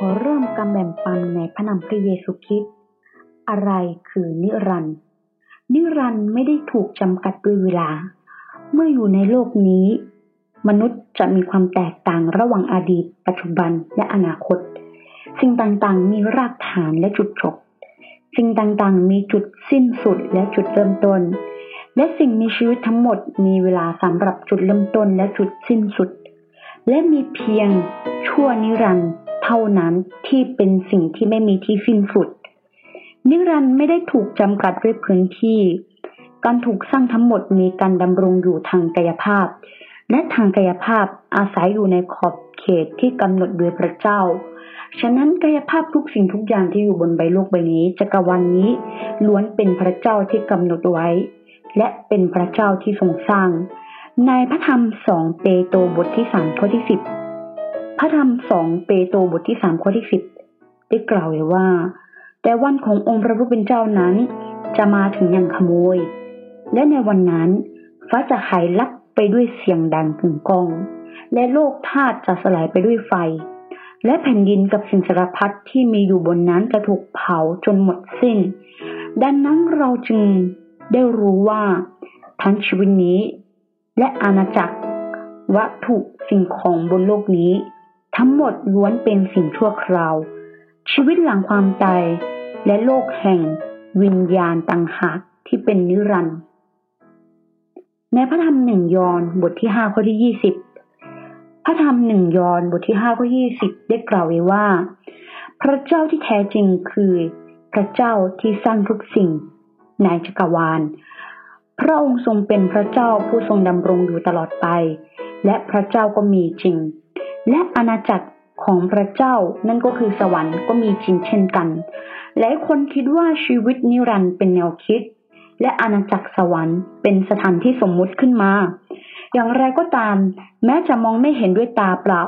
ขอเริ่มการแบ่งปันในพระนามพระเยซูคริสต์อะไรคือนิรันดร์นิรันดร์ไม่ได้ถูกจำกัดด้วยเวลา เมื่ออยู่ในโลกนี้ มนุษย์จะมีความแตกต่างระหว่างอดีต ปัจจุบันและอนาคต สิ่งต่างๆ มีรากฐานและจุดจบ สิ่งต่างๆ มีจุดสิ้นสุดและจุดเริ่มต้น และสิ่งมีชีวิตทั้งหมดมีเวลาสำหรับจุดเริ่มต้นและจุดสิ้นสุด และมีเพียงชั่วนิรันดร์ เท่านั้นที่เป็นสิ่งที่ไม่มีที่สิ้นสุด นิรันดร์ไม่ได้ถูกจำกัดด้วยพื้นที่ การถูกสร้างทั้งหมดมีการดำรงอยู่ทางกายภาพ และทางกายภาพอาศัยอยู่ในขอบเขตที่กำหนดโดยพระเจ้า ฉะนั้นกายภาพทุกสิ่งทุกอย่างที่อยู่บนใบโลกใบนี้จักรวาลนนี้ล้วนเป็นพระเจ้าที่กำหนดไว้ และเป็นพระเจ้าที่ทรงสร้าง ในพระธรรมสองเปโตรบทที่สามข้อที่สิบ พระธรรมสองเปโตรบทที่สามข้อที่สิบได้กล่าวไว้ว่า แต่วันขององค์พระผู้เป็นเจ้านั้น จะมาถึงอย่างขโมย และในวันนั้นฟ้าจะหายลับไปด้วยเสียงดังกึ่งก้อง และโลกธาตุจะสลายไปด้วยไฟ และแผ่นดินกับสิ่งสารพัดที่มีอยู่บนนั้นจะถูกเผาจนหมดสิ้น ดังนั้นเราจึงได้รู้ว่าทั้งชีวิตนี้ และอาณาจักรวัตถุสิ่งของบนโลกนี้ ทั้งหมดล้วนเป็นสิ่งชั่วคราว ชีวิตหลังความตายและโลกแห่งวิญญาณต่างหากที่เป็นนิรันดร์ในพระธรรมหนึ่งยอห์นบทที่ห้าข้อที่ยี่สิบพระธรรมหนึ่งยอห์นบทที่ห้าข้อยี่สิบได้กล่าวไว้ว่า พระเจ้าที่แท้จริงคือพระเจ้าที่สร้างทุกสิ่งในจักรวาล พระองค์ทรงเป็นพระเจ้าผู้ทรงดำรงอยู่ตลอดไป และพระเจ้าก็มีจริง และอาณาจักรของพระเจ้านั่นก็คือสวรรค์ก็มีจริงเช่นกัน หลายคนคิดว่าชีวิตนิรันดร์เป็นแนวคิด และอาณาจักรสวรรค์เป็นสถานที่สมมุติขึ้นมา อย่างไรก็ตาม แม้จะมองไม่เห็นด้วยตาเปล่า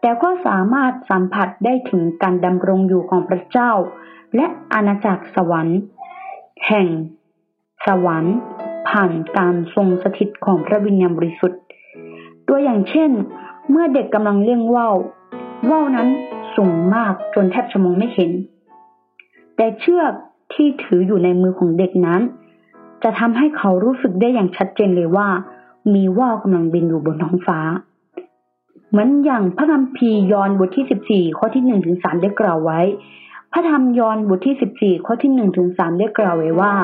แต่ก็สามารถสัมผัสได้ถึงการดำรงอยู่ของพระเจ้า และอาณาจักรสวรรค์ แห่ง สวรรค์ ผ่านการทรงสถิตของพระวิญญาณบริสุทธิ์ ตัวอย่างเช่น เมื่อเด็กกำลังเลี้ยงว่าวว่าวนั้นสูงมากจนแทบจะมองไม่เห็น แต่เชือกที่ถืออยู่ในมือของเด็กนั้น จะทำให้เขารู้สึกได้อย่างชัดเจนเลยว่า มีว่าวกำลังบินอยู่บนท้องฟ้า เหมือนอย่างพระคัมภียอนบทที่สิบสี่ข้อที่หนึ่งถึงสามได้กล่าวไว้ พระธรรมยอนบทที่สิบสี่ข้อที่หนึ่งถึงสามได้กล่าวไว้ว่า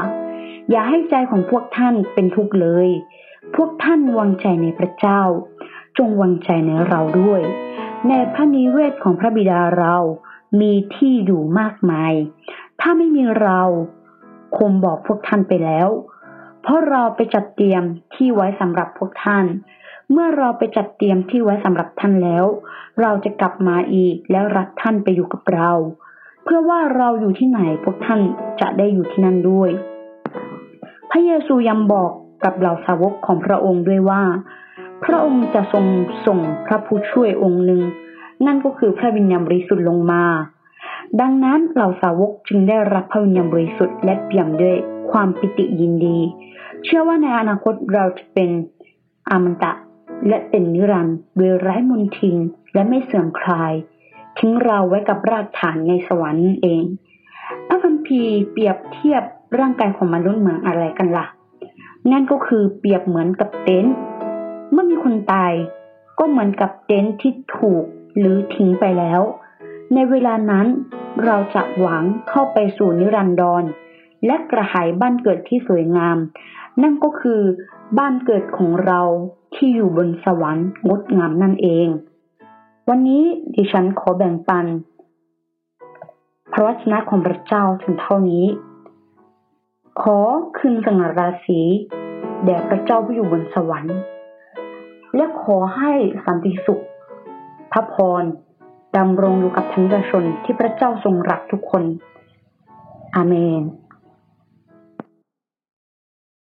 อย่าให้ใจของพวกท่านเป็นทุกข์เลย พวกท่านวางใจในพระเจ้า จงวางใจในเราด้วย ในพระนิเวศของพระบิดาเรามีที่อยู่มากมาย ถ้าไม่มีเราคงบอกพวกท่านไปแล้ว เพราะเราไปจัดเตรียมที่ไว้สำหรับพวกท่าน เมื่อเราไปจัดเตรียมที่ไว้สำหรับท่านแล้ว เราจะกลับมาอีกแล้วรับท่านไปอยู่กับเรา เพื่อว่าเราอยู่ที่ไหนพวกท่านจะได้อยู่ที่นั่นด้วย พระเยซูยังบอกกับเหล่าสาวกของพระองค์ด้วยว่า พระองค์จะทรงส่งพระผู้ช่วยองค์หนึ่ง นั่นก็คือพระวิญญาณบริสุทธิ์ลงมา ดังนั้นเหล่าสาวกจึงได้รับพระวิญญาณบริสุทธิ์และเปี่ยมด้วยความปิติยินดี เชื่อว่าในอนาคตเราจะเป็นอามันตะและเป็นนิรันดร์โดยไร้มนทินและไม่เสื่อมคลาย ทิ้งเราไว้กับรากฐานในสวรรค์เองพระคัมภีร์เปรียบเทียบร่างกายของมนุษย์เหมือนอะไรกันละ่ะ นั่นก็คือเปรียบเหมือนกับเต็นท์ เมื่อมีคนตาย ก็เหมือนกับเต็นท์ที่ถูกหรือทิ้งไปแล้ว ในเวลานั้นเราจะหวังเข้าไปสู่นิรันดร และกระหายบ้านเกิดที่สวยงาม นั่นก็คือบ้านเกิดของเราที่อยู่บนสวรรค์งดงามนั่นเอง วันนี้ดิฉันขอแบ่งปัน พระวจนะของพระเจ้าถึงเท่านี้ ขอคืนสง่าราศีแด่พระเจ้าผู้อยู่บนสวรรค์ และขอให้สันติสุขพระพรดำรงอยู่กับทั้งประชาชนที่พระเจ้าทรงรักทุกคน อาเมน